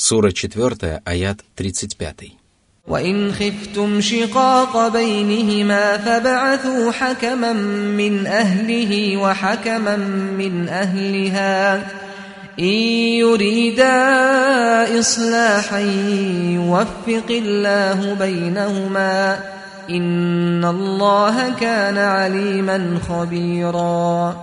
Сура 4, аят 35. وإن خفتم شقاق بينهما فبعثوا حكما من أهله وحكما من أهلها إن يريدا إصلاحا يوفق الله بينهما إن الله كان عليما خبيرا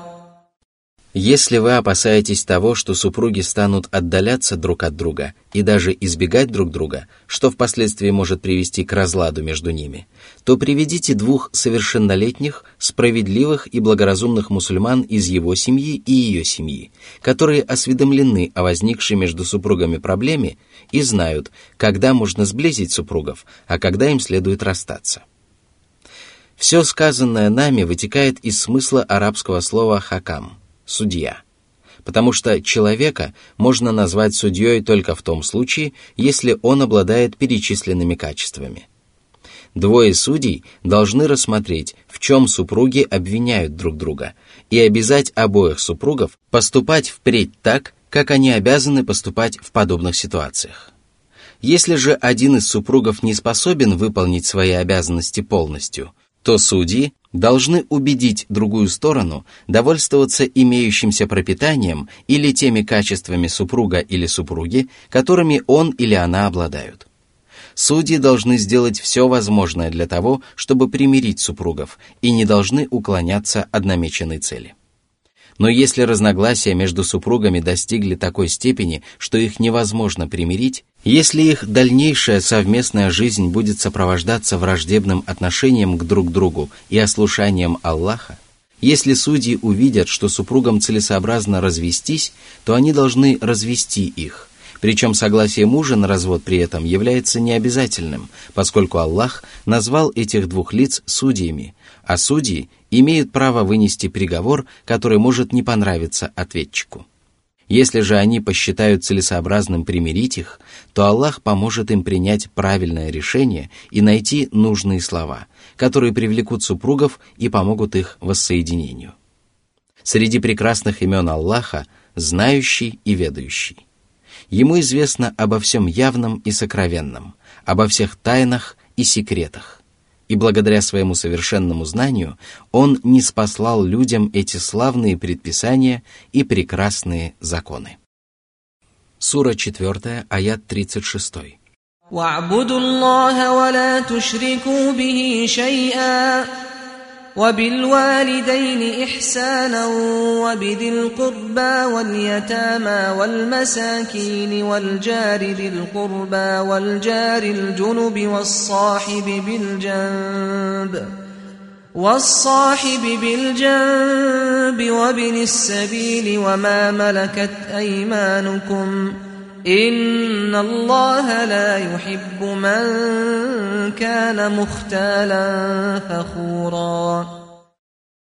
Если вы опасаетесь того, что супруги станут отдаляться друг от друга и даже избегать друг друга, что впоследствии может привести к разладу между ними, то приведите двух совершеннолетних, справедливых и благоразумных мусульман из его семьи и ее семьи, которые осведомлены о возникшей между супругами проблеме и знают, когда можно сблизить супругов, а когда им следует расстаться. Все сказанное нами вытекает из смысла арабского слова «хакам», судья. Потому что человека можно назвать судьей только в том случае, если он обладает перечисленными качествами. Двое судей должны рассмотреть, в чем супруги обвиняют друг друга, и обязать обоих супругов поступать впредь так, как они обязаны поступать в подобных ситуациях. Если же один из супругов не способен выполнить свои обязанности полностью, то судьи должны убедить другую сторону довольствоваться имеющимся пропитанием или теми качествами супруга или супруги, которыми он или она обладают. Судьи должны сделать все возможное для того, чтобы примирить супругов, и не должны уклоняться от намеченной цели. Но если разногласия между супругами достигли такой степени, что их невозможно примирить, если их дальнейшая совместная жизнь будет сопровождаться враждебным отношением к друг другу и ослушанием Аллаха, если судьи увидят, что супругам целесообразно развестись, то они должны развести их. Причем согласие мужа на развод при этом является необязательным, поскольку Аллах назвал этих двух лиц судьями, а судьи имеют право вынести приговор, который может не понравиться ответчику. Если же они посчитают целесообразным примирить их, то Аллах поможет им принять правильное решение и найти нужные слова, которые привлекут супругов и помогут их воссоединению. Среди прекрасных имен Аллаха – знающий и ведающий. Ему известно обо всем явном и сокровенном, обо всех тайнах и секретах и благодаря своему совершенному знанию он не спаслал людям эти славные предписания и прекрасные законы. Сура 4, аят 36. واعبدوا وبالوالدين إحسانا وبذي القربى واليتامى والمساكين والجار ذي القربى والجار الجنب والصاحب بالجنب والصاحب بالجنب وابن السبيل وما ملكت أيمانكم ۖ إن الله لا يحب من كان مختالا فخورا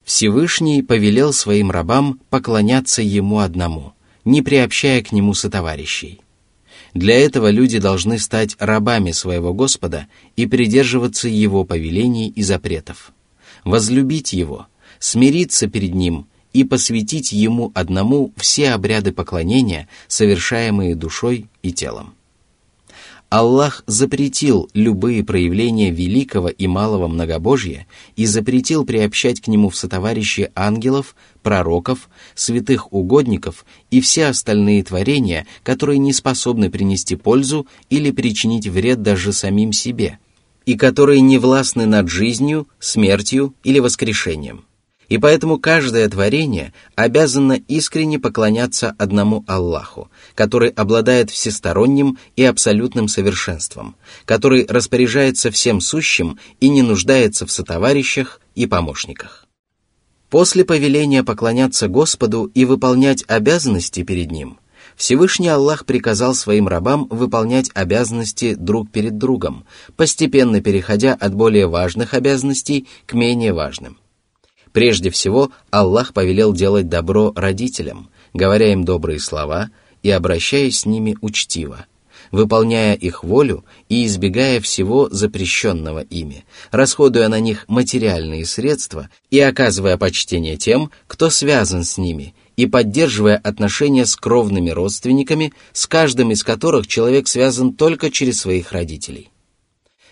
Всевышний повелел своим рабам поклоняться Ему одному, не приобщая к Нему сотоварищей. Для этого люди должны стать рабами своего Господа и придерживаться Его повелений и запретов, возлюбить Его, смириться перед Ним и посвятить Ему одному все обряды поклонения, совершаемые душой и телом. Аллах запретил любые проявления великого и малого многобожья и запретил приобщать к нему в сотоварищи ангелов, пророков, святых угодников и все остальные творения, которые не способны принести пользу или причинить вред даже самим себе, и которые не властны над жизнью, смертью или воскрешением – и поэтому каждое творение обязано искренне поклоняться одному Аллаху, который обладает всесторонним и абсолютным совершенством, который распоряжается всем сущим и не нуждается в сотоварищах и помощниках. После повеления поклоняться Господу и выполнять обязанности перед Ним, Всевышний Аллах приказал своим рабам выполнять обязанности друг перед другом, постепенно переходя от более важных обязанностей к менее важным. Прежде всего, Аллах повелел делать добро родителям, говоря им добрые слова и обращаясь с ними учтиво, выполняя их волю и избегая всего запрещенного ими, расходуя на них материальные средства и оказывая почтение тем, кто связан с ними, и поддерживая отношения с кровными родственниками, с каждым из которых человек связан только через своих родителей.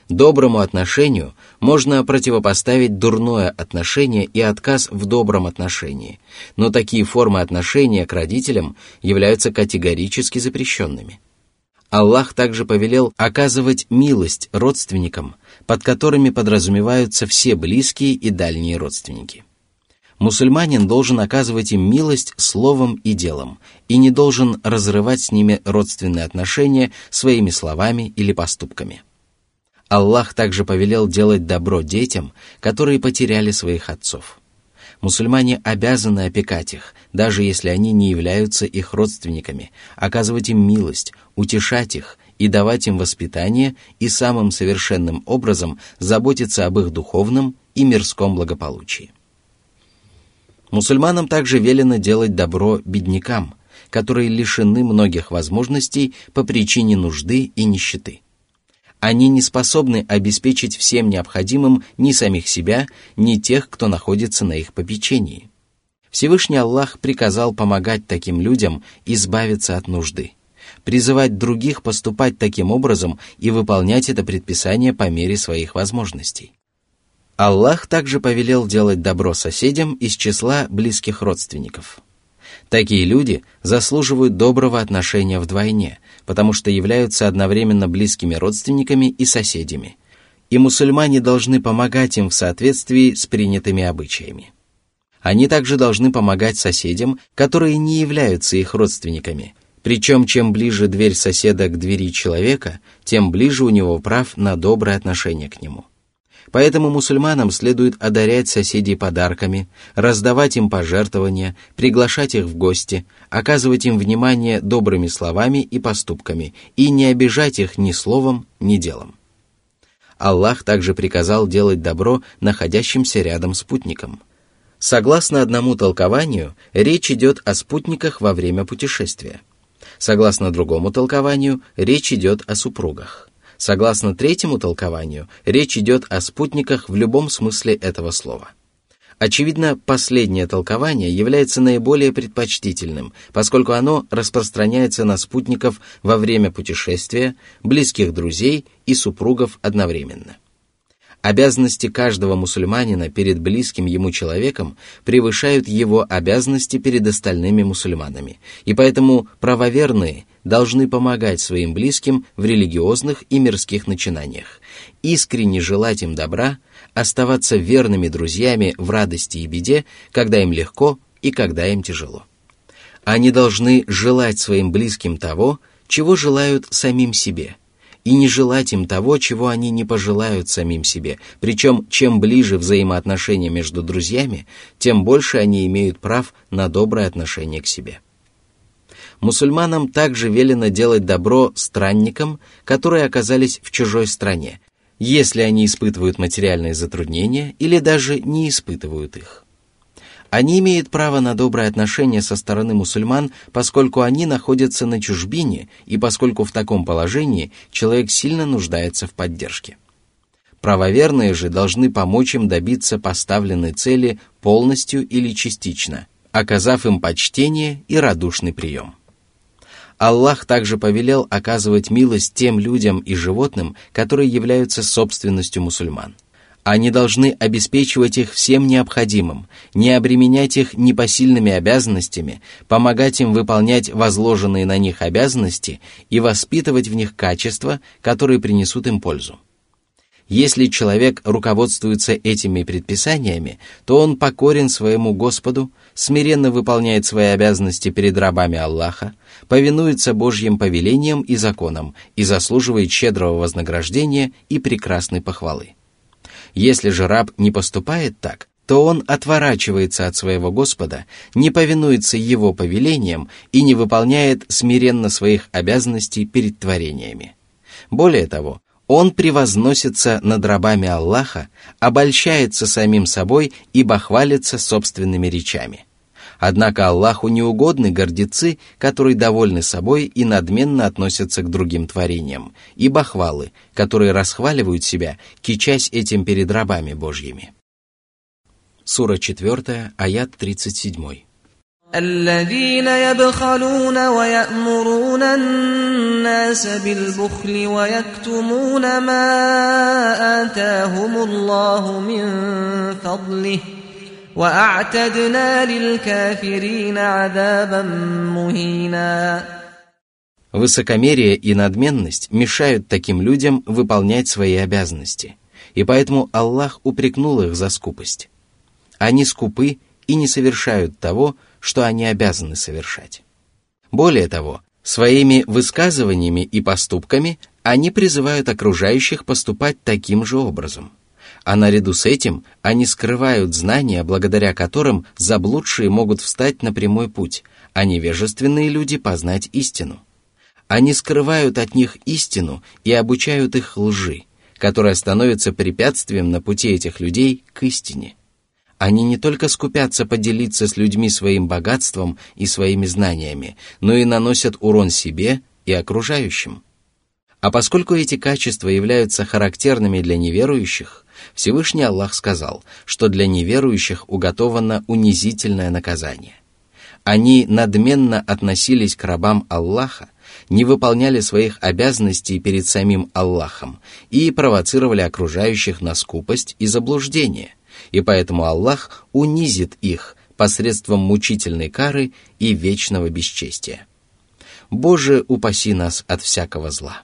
Доброму отношению можно противопоставить дурное отношение и отказ в добром отношении, но такие формы отношения к родителям являются категорически запрещенными. Аллах также повелел оказывать милость родственникам, под которыми подразумеваются все близкие и дальние родственники. Мусульманин должен оказывать им милость словом и делом и не должен разрывать с ними родственные отношения своими словами или поступками – Аллах также повелел делать добро детям, которые потеряли своих отцов. Мусульмане обязаны опекать их, даже если они не являются их родственниками, оказывать им милость, утешать их и давать им воспитание и самым совершенным образом заботиться об их духовном и мирском благополучии. Мусульманам также велено делать добро беднякам, которые лишены многих возможностей по причине нужды и нищеты – они не способны обеспечить всем необходимым ни самих себя, ни тех, кто находится на их попечении. Всевышний Аллах приказал помогать таким людям избавиться от нужды, призывать других поступать таким образом и выполнять это предписание по мере своих возможностей. Аллах также повелел делать добро соседям из числа близких родственников – Такие люди заслуживают доброго отношения вдвойне, потому что являются одновременно близкими родственниками и соседями. И мусульмане должны помогать им в соответствии с принятыми обычаями. Они также должны помогать соседям, которые не являются их родственниками. Причем, чем ближе дверь соседа к двери человека, тем ближе у него прав на доброе отношение к нему. Поэтому мусульманам следует одарять соседей подарками, раздавать им пожертвования, приглашать их в гости, оказывать им внимание добрыми словами и поступками и не обижать их ни словом, ни делом. Аллах также приказал делать добро находящимся рядом спутникам. Согласно одному толкованию, речь идет о спутниках во время путешествия. Согласно другому толкованию, речь идет о супругах. Согласно третьему толкованию, речь идет о спутниках в любом смысле этого слова. Очевидно, последнее толкование является наиболее предпочтительным, поскольку оно распространяется на спутников во время путешествия, близких друзей и супругов одновременно. Обязанности каждого мусульманина перед близким ему человеком превышают его обязанности перед остальными мусульманами, и поэтому правоверные должны помогать своим близким в религиозных и мирских начинаниях, искренне желать им добра, оставаться верными друзьями в радости и беде, когда им легко и когда им тяжело. Они должны желать своим близким того, чего желают самим себе – и не желать им того, чего они не пожелают самим себе. Причем, чем ближе взаимоотношения между друзьями, тем больше они имеют прав на доброе отношение к себе. Мусульманам также велено делать добро странникам, которые оказались в чужой стране, если они испытывают материальные затруднения или даже не испытывают их. Они имеют право на доброе отношение со стороны мусульман, поскольку они находятся на чужбине и поскольку в таком положении человек сильно нуждается в поддержке. Правоверные же должны помочь им добиться поставленной цели полностью или частично, оказав им почтение и радушный прием. Аллах также повелел оказывать милость тем людям и животным, которые являются собственностью мусульман – они должны обеспечивать их всем необходимым, не обременять их непосильными обязанностями, помогать им выполнять возложенные на них обязанности и воспитывать в них качества, которые принесут им пользу. Если человек руководствуется этими предписаниями, то он покорен своему Господу, смиренно выполняет свои обязанности перед рабами Аллаха, повинуется Божьим повелениям и законам и заслуживает щедрого вознаграждения и прекрасной похвалы. Если же раб не поступает так, то он отворачивается от своего Господа, не повинуется его повелениям и не выполняет смиренно своих обязанностей перед творениями. Более того, он превозносится над рабами Аллаха, обольщается самим собой и бахвалится собственными речами. Однако Аллаху неугодны гордецы, которые довольны собой и надменно относятся к другим творениям, и бахвалы, которые расхваливают себя, кичась этим перед рабами Божьими. Сура 4, аят 37. الذين يبخلون ويأمرون الناس بالبخل ويكتمون ما آتاهم الله من فضله وأعتدنا للكافرين عذابا مهينا Высокомерие и надменность мешают таким людям выполнять свои обязанности, и поэтому Аллах упрекнул их за скупость. Они скупы и не совершают того, что они обязаны совершать. Более того, своими высказываниями и поступками они призывают окружающих поступать таким же образом. А наряду с этим они скрывают знания, благодаря которым заблудшие могут встать на прямой путь, а невежественные люди познать истину. Они скрывают от них истину и обучают их лжи, которая становится препятствием на пути этих людей к истине. Они не только скупятся поделиться с людьми своим богатством и своими знаниями, но и наносят урон себе и окружающим. А поскольку эти качества являются характерными для неверующих, Всевышний Аллах сказал, что для неверующих уготовано унизительное наказание. Они надменно относились к рабам Аллаха, не выполняли своих обязанностей перед самим Аллахом и провоцировали окружающих на скупость и заблуждение, и поэтому Аллах унизит их посредством мучительной кары и вечного бесчестия. Боже, упаси нас от всякого зла.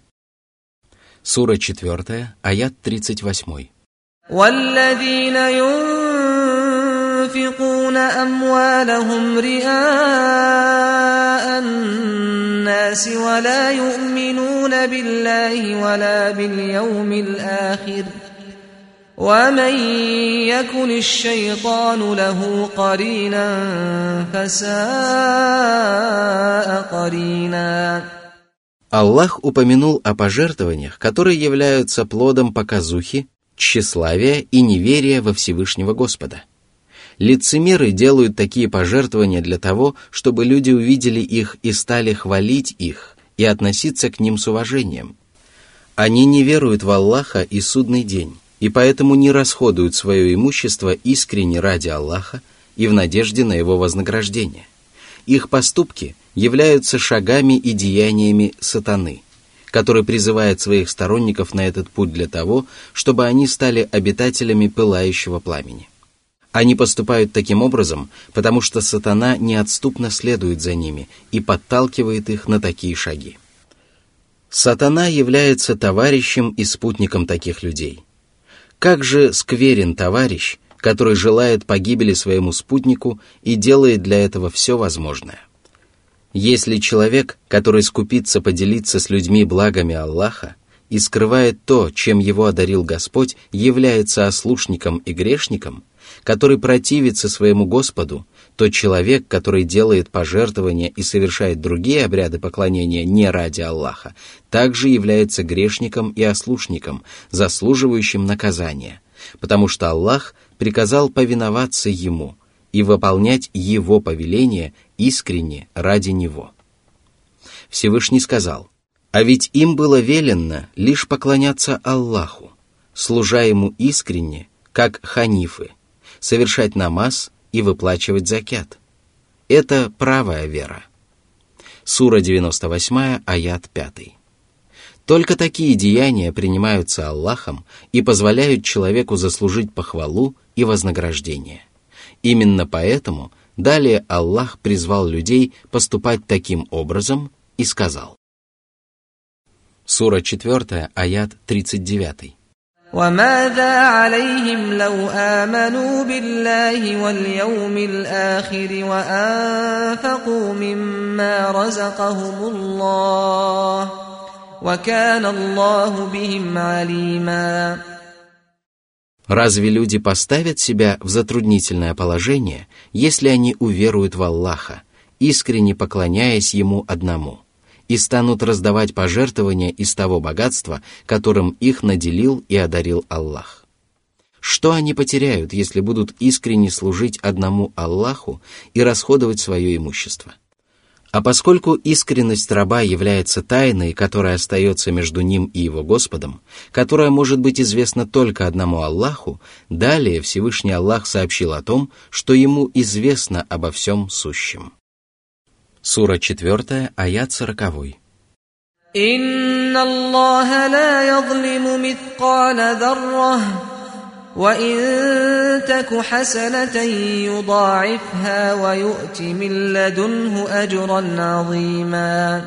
Сура 4, аят 38. والذين ينفقون أموالهم رئاء الناس ولا يؤمنون بالله ولا باليوم الآخر ۖ ومن يكن الشيطان له قرينا فساء قرينا Аллах упомянул о пожертвованиях, которые являются плодом показухи, тщеславия и неверия во Всевышнего Господа. Лицемеры делают такие пожертвования для того, чтобы люди увидели их и стали хвалить их и относиться к ним с уважением. Они не веруют в Аллаха и судный день и поэтому не расходуют свое имущество искренне ради Аллаха и в надежде на его вознаграждение. Их поступки являются шагами и деяниями сатаны, который призывает своих сторонников на этот путь для того, чтобы они стали обитателями пылающего пламени. Они поступают таким образом, потому что сатана неотступно следует за ними и подталкивает их на такие шаги. Сатана является товарищем и спутником таких людей. Как же скверен товарищ, который желает погибели своему спутнику и делает для этого все возможное. Если человек, который скупится поделиться с людьми благами Аллаха и скрывает то, чем его одарил Господь, является ослушником и грешником, который противится своему Господу, то человек, который делает пожертвования и совершает другие обряды поклонения не ради Аллаха, также является грешником и ослушником, заслуживающим наказания, потому что Аллах приказал повиноваться Ему и выполнять Его повеление искренне ради Него. Всевышний сказал, «А ведь им было велено лишь поклоняться Аллаху, служа Ему искренне, как ханифы, совершать намаз и выплачивать закят. Это правая вера. Сура 98, аят 5. Только такие деяния принимаются Аллахом и позволяют человеку заслужить похвалу и вознаграждение. Именно поэтому далее Аллах призвал людей поступать таким образом и сказал. Сура 4, аят 39. وماذا عليهم لو آمنوا بالله واليوم الآخر وأنفقوا مما رزقهم الله وكان الله بهم عليما Разве люди поставят себя в затруднительное положение, если они уверуют в Аллаха, искренне поклоняясь Ему одному? и станут раздавать пожертвования из того богатства, которым их наделил и одарил Аллах. Что они потеряют, если будут искренне служить одному Аллаху и расходовать свое имущество? А поскольку искренность раба является тайной, которая остается между ним и его Господом, которая может быть известна только одному Аллаху, далее Всевышний Аллах сообщил о том, что ему известно обо всем сущем. Сура 4, аят 40. إن الله لا يظلم مثقال ذرة وإن تك حسنة يضاعفها ويؤت من لدنه أجرا عظيما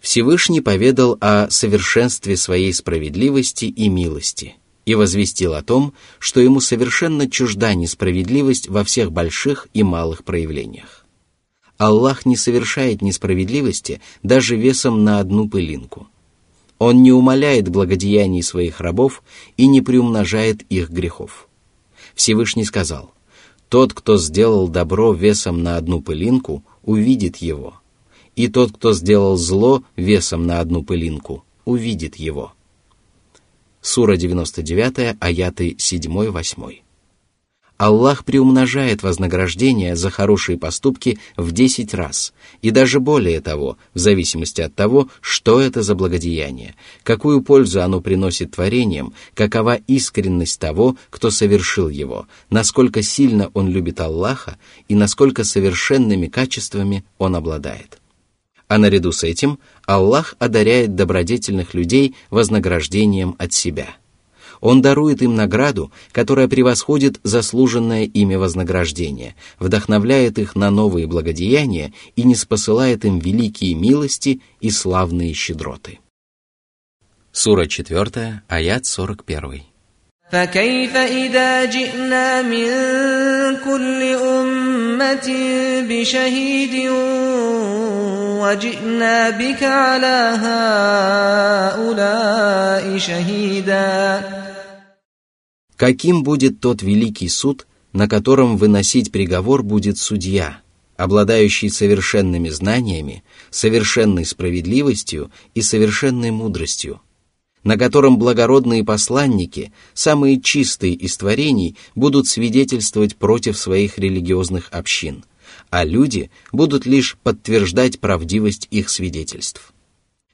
Всевышний поведал о совершенстве своей справедливости и милости и возвестил о том, что ему совершенно чужда несправедливость во всех больших и малых проявлениях. Аллах не совершает несправедливости даже весом на одну пылинку. Он не умаляет благодеяний своих рабов и не приумножает их грехов. Всевышний сказал, «Тот, кто сделал добро весом на одну пылинку, увидит его» и тот, кто сделал зло весом на одну пылинку, увидит его. Сура 99, аяты 7-8. Аллах приумножает вознаграждение за хорошие поступки в десять раз, и даже более того, в зависимости от того, что это за благодеяние, какую пользу оно приносит творениям, какова искренность того, кто совершил его, насколько сильно он любит Аллаха и насколько совершенными качествами он обладает. А наряду с этим Аллах одаряет добродетельных людей вознаграждением от себя. Он дарует им награду, которая превосходит заслуженное ими вознаграждение, вдохновляет их на новые благодеяния и не спосылает им великие милости и славные щедроты. Сура 4, аят 41. فكيف إذا جئنا من كل أمة بشهيد وجئنا بك على هؤلاء شهيدا Каким будет тот великий суд, на котором выносить приговор будет судья, обладающий совершенными знаниями, совершенной справедливостью и совершенной мудростью, на котором благородные посланники, самые чистые из творений, будут свидетельствовать против своих религиозных общин, а люди будут лишь подтверждать правдивость их свидетельств.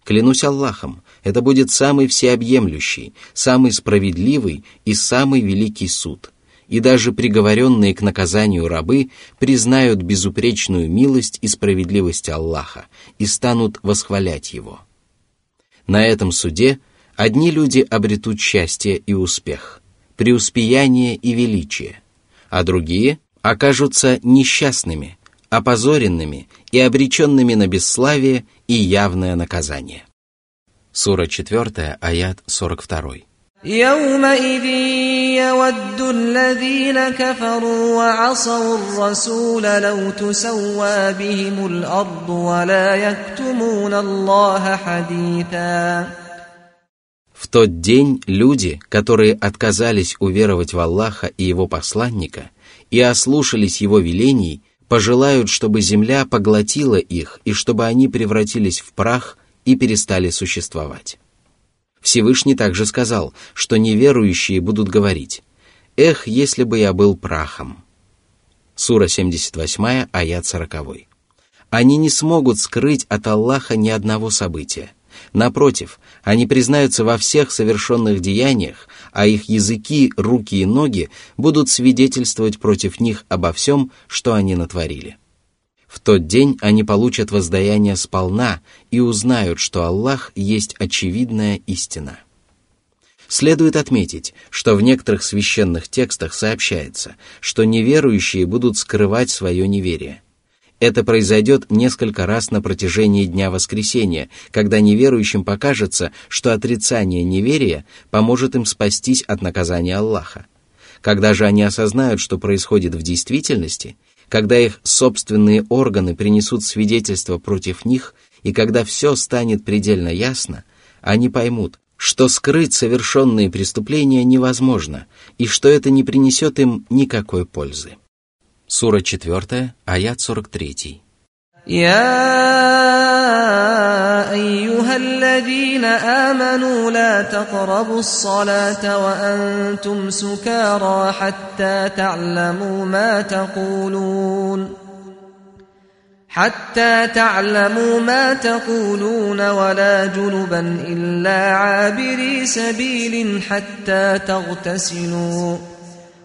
Клянусь Аллахом, это будет самый всеобъемлющий, самый справедливый и самый великий суд, и даже приговоренные к наказанию рабы признают безупречную милость и справедливость Аллаха и станут восхвалять Его. На этом суде – Одни люди обретут счастье и успех, преуспеяние и величие, а другие окажутся несчастными, опозоренными и обреченными на бесславие и явное наказание. Сура 4, аят 42. يومئذ يود الذين كفروا وعصوا الرسول لو تسوى بهم الأرض ولا يكتمون الله حديثاً В тот день люди, которые отказались уверовать в Аллаха и Его посланника и ослушались Его велений, пожелают, чтобы земля поглотила их и чтобы они превратились в прах и перестали существовать. Всевышний также сказал, что неверующие будут говорить «Эх, если бы я был прахом». Сура 78, аят 40. Они не смогут скрыть от Аллаха ни одного события – Напротив, они признаются во всех совершенных деяниях, а их языки, руки и ноги будут свидетельствовать против них обо всем, что они натворили. В тот день они получат воздаяние сполна и узнают, что Аллах есть очевидная истина. Следует отметить, что в некоторых священных текстах сообщается, что неверующие будут скрывать свое неверие – это произойдет несколько раз на протяжении Дня Воскресения, когда неверующим покажется, что отрицание неверия поможет им спастись от наказания Аллаха. Когда же они осознают, что происходит в действительности, когда их собственные органы принесут свидетельство против них, и когда все станет предельно ясно, они поймут, что скрыть совершенные преступления невозможно, и что это не принесет им никакой пользы. Сура 4, аят 43. يا أيها الذين آمنوا لا تقربوا الصلاة وأنتم سكارى حتى تعلموا ما تقولون حتى تعلموا ما تقولون ولا جنبا إلا عابري سبيل حتى تغتسلوا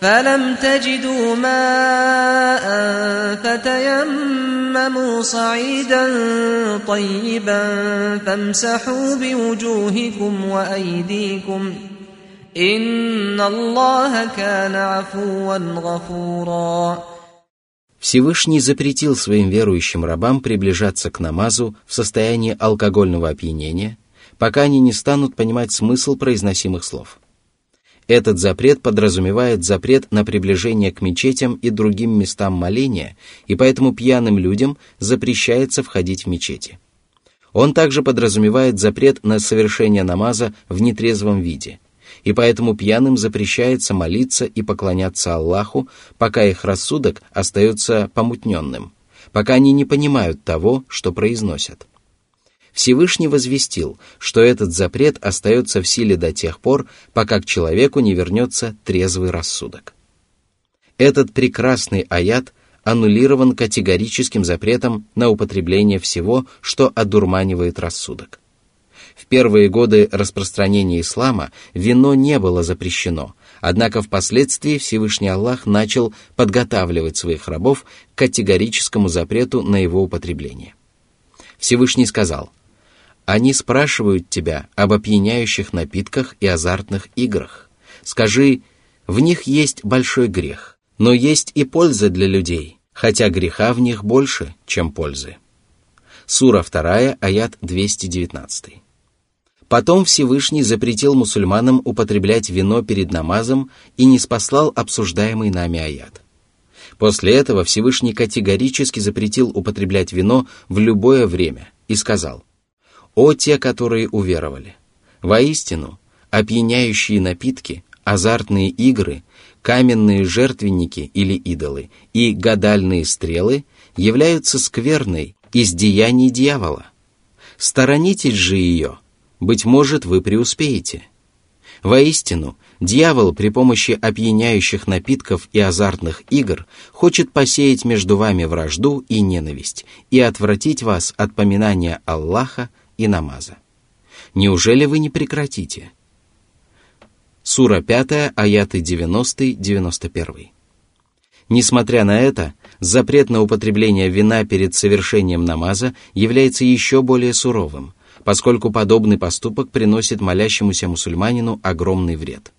فلم تجدوا ماء فتيمموا صعيدا طيبا فامسحوا بوجوهكم وايديكم ان الله كان عفوا غفورا Всевышний запретил своим верующим рабам приближаться к намазу в состоянии алкогольного опьянения, пока они не станут понимать смысл произносимых слов – – этот запрет подразумевает запрет на приближение к мечетям и другим местам моления, и поэтому пьяным людям запрещается входить в мечети. Он также подразумевает запрет на совершение намаза в нетрезвом виде, и поэтому пьяным запрещается молиться и поклоняться Аллаху, пока их рассудок остается помутненным, пока они не понимают того, что произносят. Всевышний возвестил, что этот запрет остается в силе до тех пор, пока к человеку не вернется трезвый рассудок. Этот прекрасный аят аннулирован категорическим запретом на употребление всего, что одурманивает рассудок. В первые годы распространения ислама вино не было запрещено, однако впоследствии Всевышний Аллах начал подготавливать своих рабов к категорическому запрету на его употребление. Всевышний сказал – они спрашивают тебя об опьяняющих напитках и азартных играх. Скажи, в них есть большой грех, но есть и польза для людей, хотя греха в них больше, чем пользы. Сура 2, аят 219. Потом Всевышний запретил мусульманам употреблять вино перед намазом и не спаслал обсуждаемый нами аят. После этого Всевышний категорически запретил употреблять вино в любое время и сказал – «О те, которые уверовали! Воистину, опьяняющие напитки, азартные игры, каменные жертвенники или идолы и гадальные стрелы являются скверной из деяний дьявола. Сторонитесь же ее, быть может, вы преуспеете. Воистину, дьявол при помощи опьяняющих напитков и азартных игр хочет посеять между вами вражду и ненависть и отвратить вас от поминания Аллаха и намаза. Неужели вы не прекратите? Сура 5, аяты 90-91. Несмотря на это, запрет на употребление вина перед совершением намаза является еще более суровым, поскольку подобный поступок приносит молящемуся мусульманину огромный вред.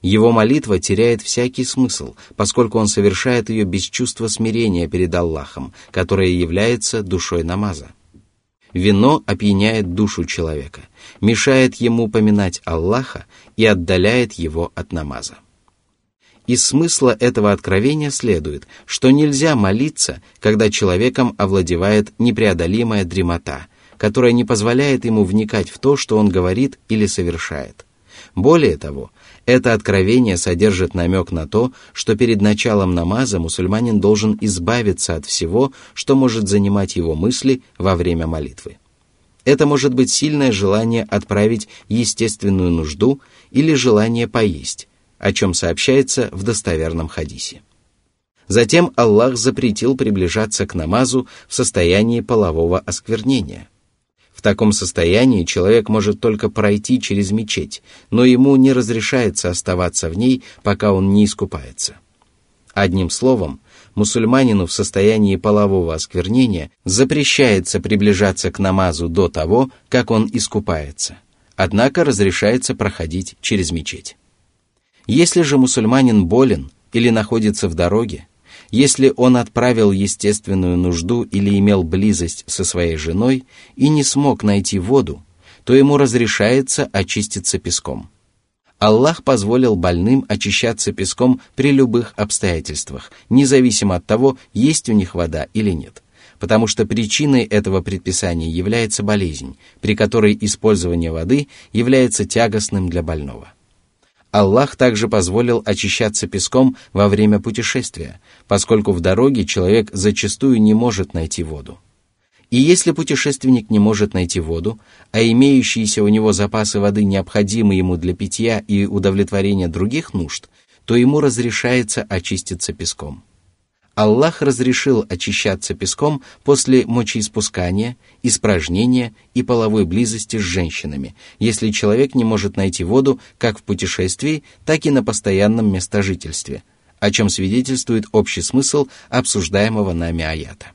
Его молитва теряет всякий смысл, поскольку он совершает ее без чувства смирения перед Аллахом, которое является душой намаза. Вино опьяняет душу человека, мешает ему поминать Аллаха и отдаляет его от намаза. Из смысла этого откровения следует, что нельзя молиться, когда человеком овладевает непреодолимая дремота, которая не позволяет ему вникать в то, что он говорит или совершает. Более того, это откровение содержит намек на то, что перед началом намаза мусульманин должен избавиться от всего, что может занимать его мысли во время молитвы. Это может быть сильное желание отправить естественную нужду или желание поесть, о чем сообщается в достоверном хадисе. Затем Аллах запретил приближаться к намазу в состоянии полового осквернения. В таком состоянии человек может только пройти через мечеть, но ему не разрешается оставаться в ней, пока он не искупается. Одним словом, мусульманину в состоянии полового осквернения запрещается приближаться к намазу до того, как он искупается, однако разрешается проходить через мечеть. Если же мусульманин болен или находится в дороге, если он отправил естественную нужду или имел близость со своей женой и не смог найти воду, то ему разрешается очиститься песком. Аллах позволил больным очищаться песком при любых обстоятельствах, независимо от того, есть у них вода или нет, потому что причиной этого предписания является болезнь, при которой использование воды является тягостным для больного. Аллах также позволил очищаться песком во время путешествия, поскольку в дороге человек зачастую не может найти воду. И если путешественник не может найти воду, а имеющиеся у него запасы воды необходимы ему для питья и удовлетворения других нужд, то ему разрешается очиститься песком. Аллах разрешил очищаться песком после мочеиспускания, испражнения и половой близости с женщинами, если человек не может найти воду как в путешествии, так и на постоянном местожительстве, о чем свидетельствует общий смысл обсуждаемого нами аята.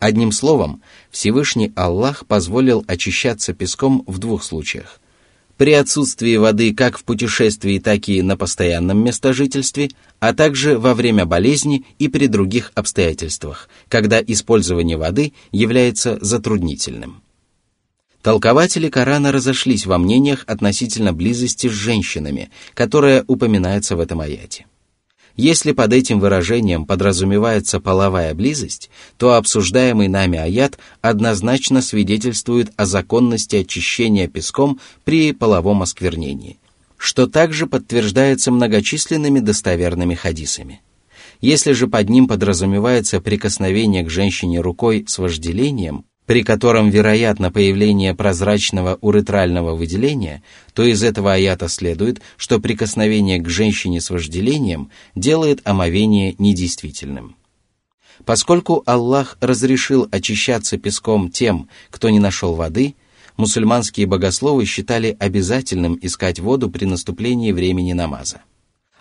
Одним словом, Всевышний Аллах позволил очищаться песком в двух случаях. При отсутствии воды как в путешествии, так и на постоянном местожительстве, а также во время болезни и при других обстоятельствах, когда использование воды является затруднительным. Толкователи Корана разошлись во мнениях относительно близости с женщинами, которая упоминается в этом аяте. Если под этим выражением подразумевается половая близость, то обсуждаемый нами аят однозначно свидетельствует о законности очищения песком при половом осквернении, что также подтверждается многочисленными достоверными хадисами. Если же под ним подразумевается прикосновение к женщине рукой с вожделением, при котором вероятно появление прозрачного уретрального выделения, то из этого аята следует, что прикосновение к женщине с вожделением делает омовение недействительным. Поскольку Аллах разрешил очищаться песком тем, кто не нашел воды, мусульманские богословы считали обязательным искать воду при наступлении времени намаза.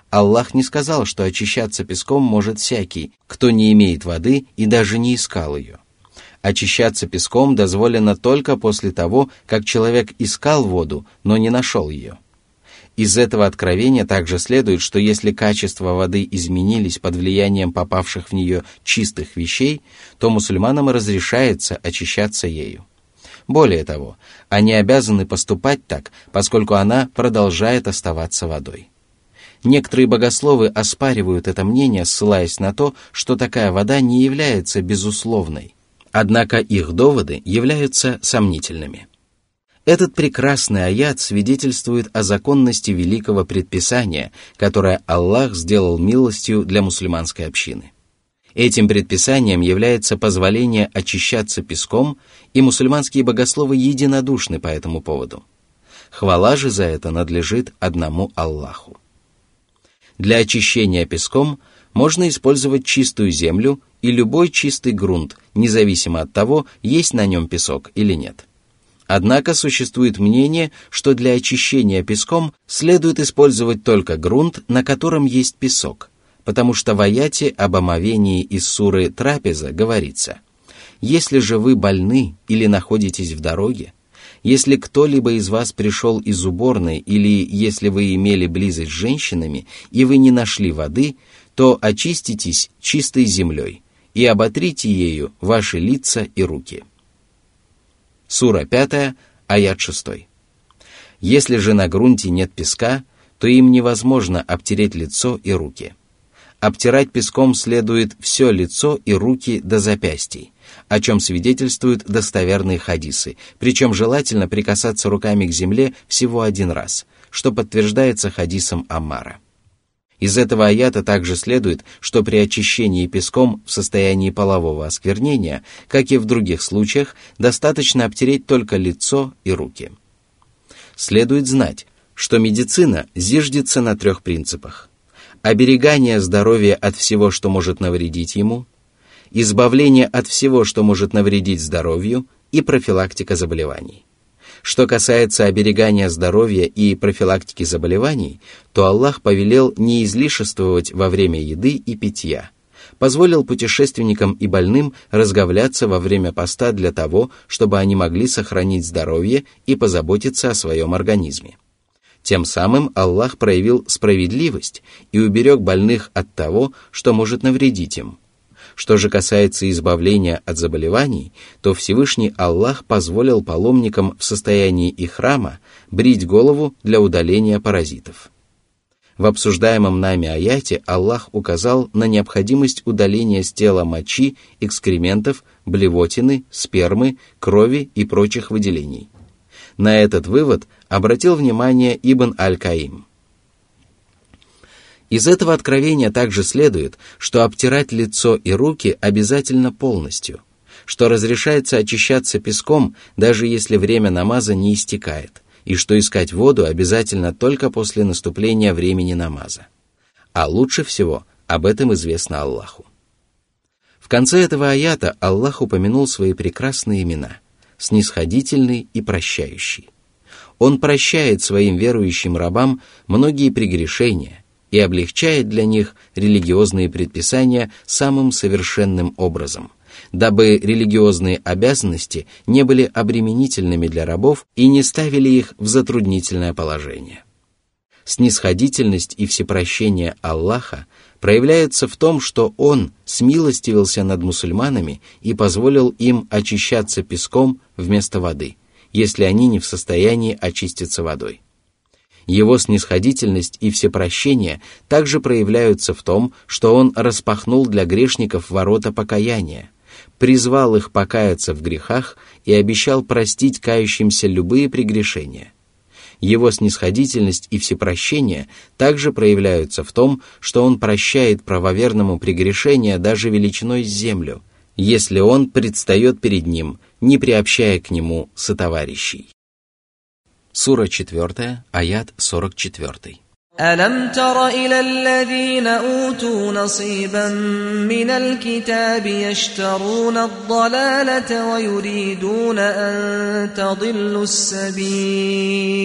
Аллах не сказал, что очищаться песком может всякий, кто не имеет воды и даже не искал ее. Очищаться песком дозволено только после того, как человек искал воду, но не нашел ее. Из этого откровения также следует, что если качество воды изменились под влиянием попавших в нее чистых вещей, то мусульманам разрешается очищаться ею. Более того, они обязаны поступать так, поскольку она продолжает оставаться водой. Некоторые богословы оспаривают это мнение, ссылаясь на то, что такая вода не является безусловной – Однако их доводы являются сомнительными. Этот прекрасный аят свидетельствует о законности великого предписания, которое Аллах сделал милостью для мусульманской общины. Этим предписанием является позволение очищаться песком, и мусульманские богословы единодушны по этому поводу. Хвала же за это надлежит одному Аллаху. Для очищения песком можно использовать чистую землю и любой чистый грунт, независимо от того, есть на нем песок или нет. Однако существует мнение, что для очищения песком следует использовать только грунт, на котором есть песок, потому что в аяте об омовении из суры «Трапеза» говорится «Если же вы больны или находитесь в дороге, если кто-либо из вас пришел из уборной или если вы имели близость с женщинами и вы не нашли воды, то очиститесь чистой землей, и оботрите ею ваши лица и руки. Сура 5, аят 6. Если же на грунте нет песка, то им невозможно обтереть лицо и руки. Обтирать песком следует все лицо и руки до запястий, о чем свидетельствуют достоверные хадисы, причем желательно прикасаться руками к земле всего один раз, что подтверждается хадисом Аммара. Из этого аята также следует, что при очищении песком в состоянии полового осквернения, как и в других случаях, достаточно обтереть только лицо и руки. Следует знать, что медицина зиждется на трех принципах. Оберегание здоровья от всего, что может навредить ему, избавление от всего, что может навредить здоровью, и профилактика заболеваний. Что касается оберегания здоровья и профилактики заболеваний, то Аллах повелел не излишествовать во время еды и питья, позволил путешественникам и больным разговляться во время поста для того, чтобы они могли сохранить здоровье и позаботиться о своем организме. Тем самым Аллах проявил справедливость и уберег больных от того, что может навредить им – что же касается избавления от заболеваний, то Всевышний Аллах позволил паломникам в состоянии их храма брить голову для удаления паразитов. В обсуждаемом нами аяте Аллах указал на необходимость удаления с тела мочи, экскрементов, блевотины, спермы, крови и прочих выделений. На этот вывод обратил внимание Ибн Аль-Каим – Из этого откровения также следует, что обтирать лицо и руки обязательно полностью, что разрешается очищаться песком, даже если время намаза не истекает, и что искать воду обязательно только после наступления времени намаза. А лучше всего об этом известно Аллаху. В конце этого аята Аллах упомянул свои прекрасные имена – снисходительный и прощающий. Он прощает своим верующим рабам многие прегрешения и облегчает для них религиозные предписания самым совершенным образом, дабы религиозные обязанности не были обременительными для рабов и не ставили их в затруднительное положение. Снисходительность и всепрощение Аллаха проявляется в том, что Он смилостивился над мусульманами и позволил им очищаться песком вместо воды, если они не в состоянии очиститься водой. Его снисходительность и всепрощение также проявляются в том, что Он распахнул для грешников ворота покаяния, призвал их покаяться в грехах и обещал простить кающимся любые прегрешения – его снисходительность и всепрощение также проявляются в том, что он прощает правоверному прегрешения даже величиной землю, если он предстает перед ним, не приобщая к нему сотоварищей. Сура 4, аят 44. ألم تر إلى الذين أوتوا نصيبا من الكتاب يشترون الضلالة ويريدون أن تضلوا السبيل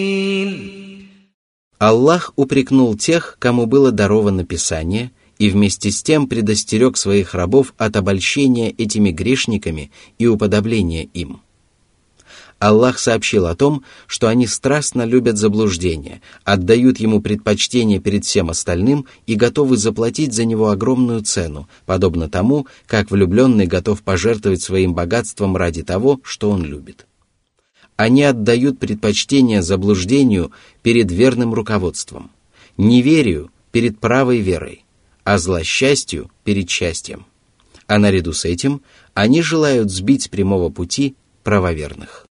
Аллах упрекнул тех, кому было даровано Писание, и вместе с тем предостерег своих рабов от обольщения этими грешниками и уподобления им – Аллах сообщил о том, что они страстно любят заблуждение, отдают ему предпочтение перед всем остальным и готовы заплатить за него огромную цену, подобно тому, как влюбленный готов пожертвовать своим богатством ради того, что он любит. Они отдают предпочтение заблуждению перед верным руководством, неверию перед правой верой, а злосчастью перед счастьем. А наряду с этим они желают сбить с прямого пути правоверных.